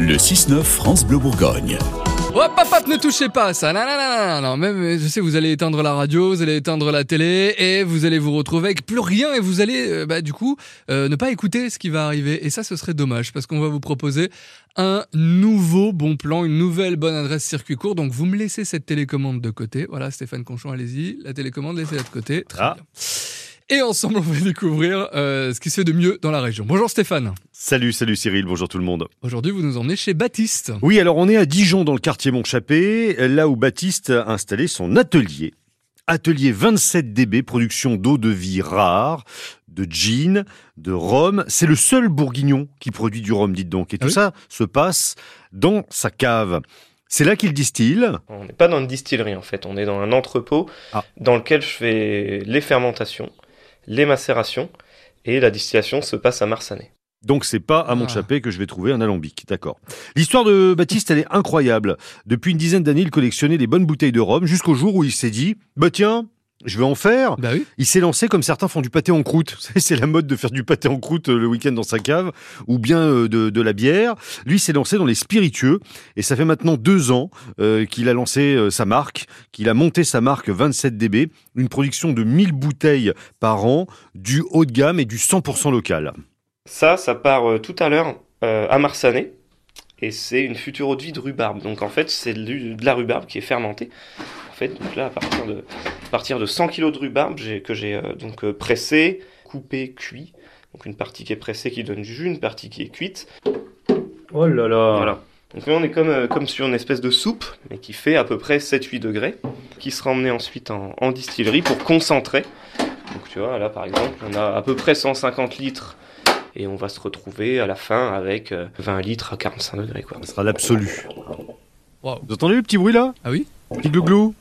Le 6-9 France Bleu Bourgogne. Hop, hop, hop, ne touchez pas à ça. Non, non, non, non, non. Même, je sais, vous allez éteindre la radio, vous allez éteindre la télé et vous allez vous retrouver avec plus rien et vous allez, euh, bah, du coup, euh, ne pas écouter ce qui va arriver. Et ça, ce serait dommage parce qu'on va vous proposer un nouveau bon plan, une nouvelle bonne adresse circuit court. Donc, vous me laissez cette télécommande de côté. Voilà, Stéphane Conchon, allez-y. La télécommande, laissez-la de côté. Très Ah. bien. Et ensemble, on va découvrir euh, ce qui se fait de mieux dans la région. Bonjour Stéphane. Salut, salut Cyril, bonjour tout le monde. Aujourd'hui, vous nous emmenez chez Baptiste. Oui, alors on est à Dijon dans le quartier Montchappé, là où Baptiste a installé son atelier. Atelier 27 dB, production d'eau de vie rare, de gin, de rhum. C'est le seul bourguignon qui produit du rhum, dites donc. Et Ah tout oui ça se passe dans sa cave. C'est là qu'il distille. On n'est pas dans une distillerie en fait, on est dans un entrepôt Ah. dans lequel je fais les fermentations, les macérations et la distillation se passe à Marsanais. Donc c'est pas à Montchappé que je vais trouver un alambic, d'accord. L'histoire de Baptiste, elle est incroyable. Depuis une dizaine d'années, il collectionnait des bonnes bouteilles de rhum jusqu'au jour où il s'est dit, bah tiens, je vais en faire. Bah oui. Il s'est lancé comme certains font du pâté en croûte. C'est la mode de faire du pâté en croûte euh, le week-end dans sa cave, ou bien euh, de, de la bière. Lui il s'est lancé dans les spiritueux, et ça fait maintenant deux ans euh, qu'il a lancé euh, sa marque, qu'il a monté sa marque 27 dB, une production de 1000 bouteilles par an, du haut de gamme et du 100% local. Ça, ça part euh, tout à l'heure euh, à Marsanais et c'est une future eau de vie de rhubarbe. Donc en fait, c'est de, de la rhubarbe qui est fermentée. En fait, donc là, à partir de, à partir de 100 kg de rhubarbe que j'ai euh, donc euh, pressé, coupé, cuit. Donc une partie qui est pressée qui donne du jus, une partie qui est cuite. Oh là là Voilà. Donc là, on est comme, euh, comme sur une espèce de soupe, mais qui fait à peu près 7-8 degrés, qui sera emmenée ensuite en, en distillerie pour concentrer. Donc tu vois, là par exemple, on a à peu près 150 litres, et on va se retrouver à la fin avec euh, 20 litres à 45 degrés. Quoi. Ce sera l'absolu. Waouh. Vous entendez le petit bruit là? Ah oui Petit glouglou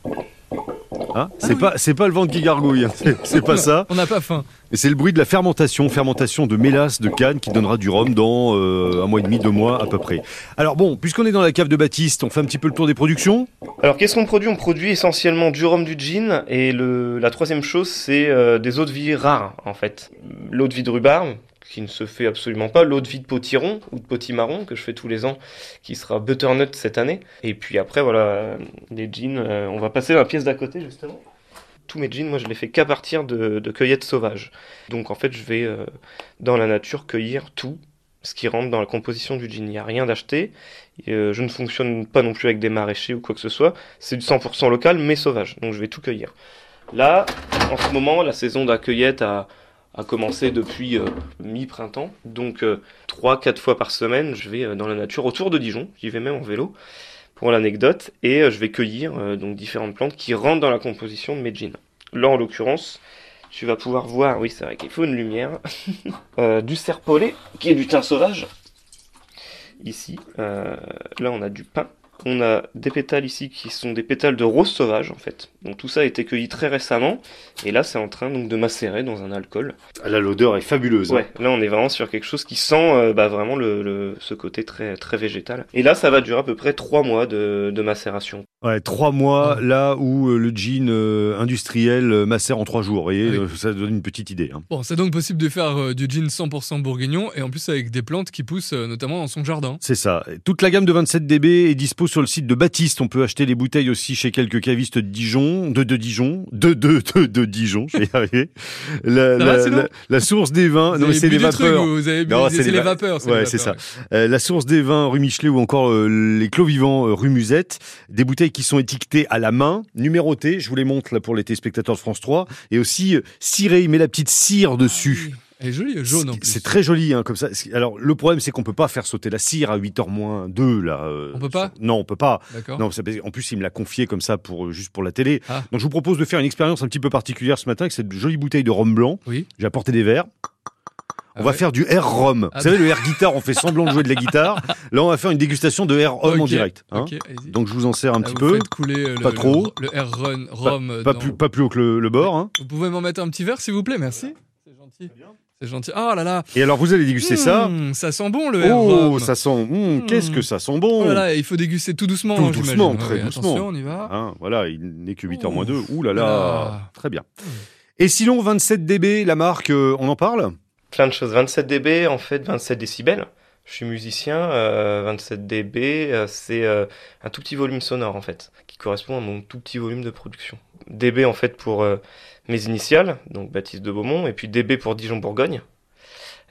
Hein c'est oui. pas c'est pas le ventre qui gargouille, hein. c'est c'est pas ça. On n'a pas faim. Et c'est le bruit de la fermentation, fermentation de mélasse de canne qui donnera du rhum dans euh, un mois et demi, deux mois à peu près. Alors bon, puisqu'on est dans la cave de Baptiste, on fait un petit peu le tour des productions. Alors qu'est-ce qu'on produit? On produit essentiellement du rhum, du gin, et le, la troisième chose, c'est euh, des eaux de vie rares en fait. L'eau de vie de rhubarbe, qui ne se fait absolument pas, l'eau de vie de potiron ou de potimarron, que je fais tous les ans, qui sera butternut cette année. Et puis après, voilà, les gins, euh, on va passer dans la pièce d'à côté justement. Tous mes jeans, moi je les fais qu'à partir de, cueillettes sauvages. Donc en fait, je vais euh, dans la nature cueillir tout ce qui rentre dans la composition du gin. Il n'y a rien d'acheté. Euh, je ne fonctionne pas non plus avec des maraîchers ou quoi que ce soit. C'est du 100% local, mais sauvage. Donc je vais tout cueillir. Là, en ce moment, la saison de la cueillette a, a commencé depuis euh, mi-printemps. Donc 3-4 fois par semaine, je vais euh, dans la nature autour de Dijon. J'y vais même en vélo pour l'anecdote. Et euh, je vais cueillir euh, donc différentes plantes qui rentrent dans la composition de mes jeans. Là, en l'occurrence, tu vas pouvoir voir, oui, c'est vrai qu'il faut une lumière, euh, du serpolet, qui est du thym sauvage. Ici, euh, là, on a du pin. On a des pétales ici qui sont des pétales de rose sauvage en fait. Donc tout ça a été cueilli très récemment et là c'est en train donc de macérer dans un alcool. Ah, Là, l'odeur est fabuleuse. Ouais, là on est vraiment sur quelque chose qui sent euh, bah, vraiment le, le- ce côté très très végétal. Et là ça va durer à peu près trois mois de, de macération. Ouais, trois mois là où euh, le gin euh, industriel euh, macère en trois jours. Vous voyez, Oui. ça donne une petite idée. hein. Bon, c'est donc possible de faire euh, du gin 100% bourguignon et en plus avec des plantes qui poussent euh, notamment dans son jardin. C'est ça. Toute la gamme de 27 dB est sur le site de Baptiste. On peut acheter les bouteilles aussi chez quelques cavistes de Dijon, de, de Dijon, de, de, de, de Dijon, je vais y arriver. La, Ça la, va, sinon la- la source des vins, Vous non c'est des truc, vapeurs. c'est les les va- vapeurs. Ouais, les c'est vapeurs, Euh, la source des vins rue Michelet ou encore euh, les clos vivants euh, rue Musette, des bouteilles qui sont étiquetées à la main, numérotées, je vous les montre là pour les téléspectateurs de France 3, et aussi cirées, il met la petite cire dessus. Elle est jolie, jaune en plus. C'est très joli, hein, comme ça. Alors, le problème, c'est qu'on peut pas faire sauter la cire à 8h moins 2, là. euh, On peut pas Non, on peut pas. D'accord. Non, en plus, il me l'a confié comme ça, pour, euh, juste pour la télé. Ah. Donc, je vous propose de faire une expérience un petit peu particulière ce matin avec cette jolie bouteille de rhum blanc. Oui. J'ai apporté des verres. On Ah va ouais. faire du air rhum. Ah Vous savez, le air guitare, on fait semblant de jouer de la guitare. Là, on va faire une dégustation de air rhum en direct. hein. Donc, je vous en sers un Là, petit vous peu. couler euh, le, Pas trop. Le, le air run, euh, Pas dans- plus, pas plus haut que le, le bord. hein. Vous pouvez m'en mettre un petit verre, s'il vous plaît, merci. C'est gentil. C'est gentil. Oh là là. Et alors, vous allez déguster ça. Mmh, Ça sent bon le Oh, rhum. ça sent. hum, Qu'est-ce que ça sent bon Oh là là, il faut déguster tout doucement. Tout hein, doucement, très Ouais, doucement. Attention, on y va. Hein, voilà, il n'est que 8h moins Ouf. 2. Ouh là là, Là. très bien. Et sinon, 27 dB, la marque, euh, on en parle Plein de choses. 27 dB, en fait 27 décibels. Je suis musicien, euh, 27 dB, euh, c'est euh, un tout petit volume sonore en fait, correspond à mon tout petit volume de production. dB en fait pour euh, mes initiales, donc Baptiste de Beaumont, et puis dB pour Dijon-Bourgogne.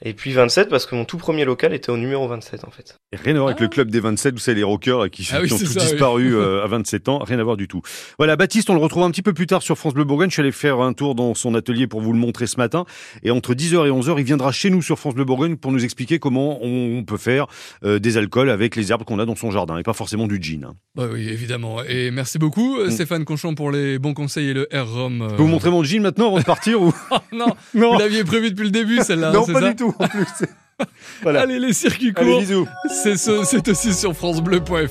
Et puis 27 parce que mon tout premier local était au numéro 27 en fait. Et Rien à voir avec Ah. le club des 27, vous savez, les rockers qui, Ah oui, qui ont c'est tous ça, oui. disparu euh, à 27 ans. Rien à voir du tout. Voilà, Baptiste, on le retrouve un petit peu plus tard sur France Bleu Bourgogne. Je suis allé faire un tour dans son atelier pour vous le montrer ce matin. Et entre 10h et 11h, il viendra chez nous sur France Bleu Bourgogne pour nous expliquer comment on peut faire euh, des alcools avec les herbes qu'on a dans son jardin et pas forcément du gin. hein. Bah oui, évidemment. Et merci beaucoup, euh, Mm. Stéphane Conchon, pour les bons conseils et le R-Rom. euh. Je peux vous montrer mon gin maintenant avant de partir ou? Oh, non, Non, vous l'aviez prévu depuis le début, celle-là. non c'est pas ça du tout en plus. voilà. Allez, les circuits courts, c'est aussi sur FranceBleu.fr.